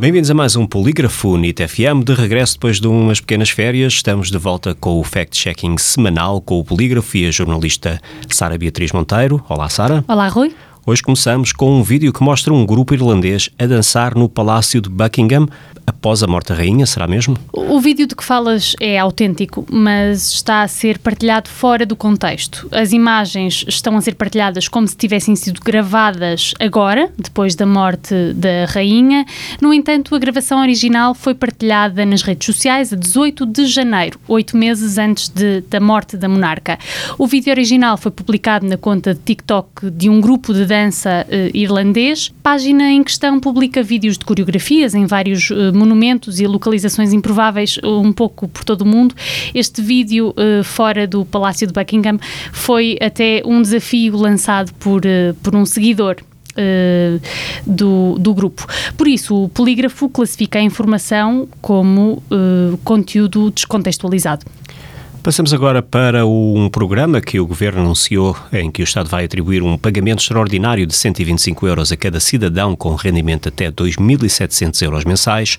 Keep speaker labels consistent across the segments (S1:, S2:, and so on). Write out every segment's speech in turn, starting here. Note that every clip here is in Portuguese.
S1: Bem-vindos a mais um Polígrafo NIT FM. De regresso depois de umas pequenas férias, estamos de volta com o fact-checking semanal com o Polígrafo e a jornalista Sara Beatriz Monteiro. Olá, Sara.
S2: Olá, Rui.
S1: Hoje começamos com um vídeo que mostra um grupo irlandês a dançar no Palácio de Buckingham após a morte da rainha, será mesmo?
S2: O vídeo de que falas é autêntico, mas está a ser partilhado fora do contexto. As imagens estão a ser partilhadas como se tivessem sido gravadas agora, depois da morte da rainha. No entanto, a gravação original foi partilhada nas redes sociais a 18 de janeiro, oito meses antes de, da morte da monarca. O vídeo original foi publicado na conta de TikTok de um grupo de dança eh, irlandês. Página em questão publica vídeos de coreografias em vários eh, monumentos e localizações improváveis um pouco por todo o mundo. Este vídeo uh, fora do Palácio de Buckingham foi até um desafio lançado por, uh, por um seguidor Uh, do, do grupo. Por isso, o polígrafo classifica a informação como conteúdo descontextualizado.
S1: Passamos agora para um programa que o Governo anunciou em que o Estado vai atribuir um pagamento extraordinário de 125 euros a cada cidadão com rendimento até 2.700 euros mensais,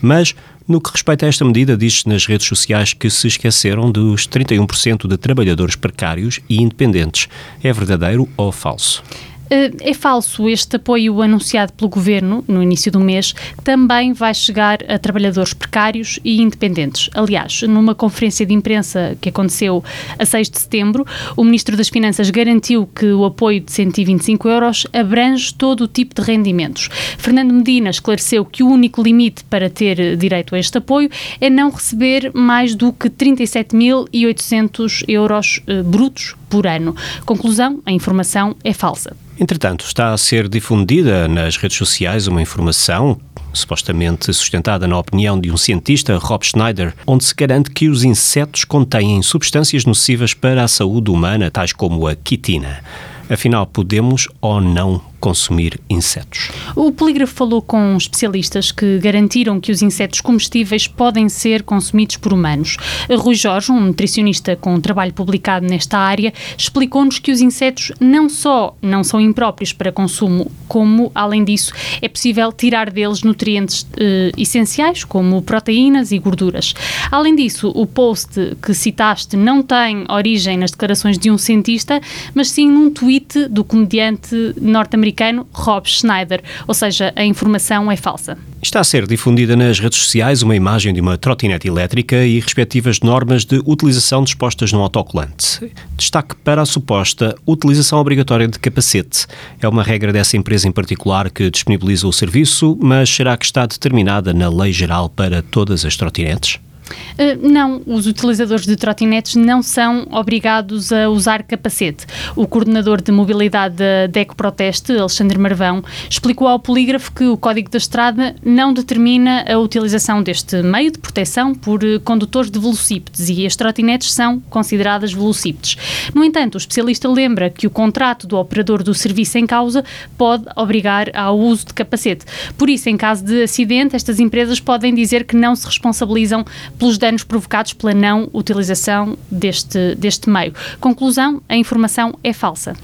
S1: mas no que respeita a esta medida, diz-se nas redes sociais que se esqueceram dos 31% de trabalhadores precários e independentes. É verdadeiro ou falso?
S2: Eh, é falso este apoio anunciado pelo governo no início do mês também vai chegar a trabalhadores precários e independentes. Aliás, numa conferência de imprensa que aconteceu a 6 de setembro, o Ministro das Finanças garantiu que o apoio de 125 euros abrange todo o tipo de rendimentos. Fernando Medina esclareceu que o único limite para ter direito a este apoio é não receber mais do que 37.800 euros uh, brutos por ano. Conclusão: a informação é falsa.
S1: Entretanto, está a ser difundida nas redes sociais uma informação supostamente sustentada na opinião de um cientista, Rob Schneider, onde se garante que os insetos contêm substâncias nocivas para a saúde humana, tais como a quitina. Afinal, podemos ou não consumir insetos.
S2: O polígrafo falou com especialistas que garantiram que os insetos comestíveis podem ser consumidos por humanos. Rui Jorge, um nutricionista com um trabalho publicado nesta área, explicou-nos que os insetos não só não são impróprios para consumo, como, além disso, é possível tirar deles nutrientes eh, essenciais, como proteínas e gorduras. Além disso, o post que citaste não tem origem nas declarações de um cientista, mas sim num tweet do comediante norte-americano americano Rob Schneider, ou seja, a informação é falsa.
S1: Está a ser difundida nas redes sociais uma imagem de uma trotinete elétrica e respectivas normas de utilização dispostas no autocolante. Destaque para a suposta utilização obrigatória de capacete. É uma regra dessa empresa em particular que disponibiliza o serviço, mas será que está determinada na lei geral para todas as trotinetes?
S2: Uh, não, os utilizadores de trotinetes não são obrigados a usar capacete. O coordenador de mobilidade da DECO Proteste, Alexandre Marvão, explicou ao polígrafo que o Código da Estrada não determina a utilização deste meio de proteção por uh, condutores de velocípedes e as trotinetes são consideradas velocípedes. No entanto, o especialista lembra que o contrato do operador do serviço em causa pode obrigar ao uso de capacete. Por isso, em caso de acidente, estas empresas podem dizer que não se responsabilizam pelos danos provocados pela não utilização deste, deste meio. Conclusão: a informação é falsa.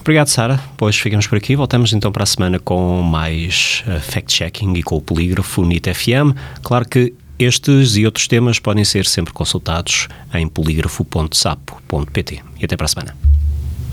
S1: Obrigado, Sara. Pois ficamos por aqui. Voltamos então para a semana com mais uh, fact-checking e com o polígrafo NIT FM. Claro que estes e outros temas podem ser sempre consultados em polígrafo.sapo.pt. E até para a semana.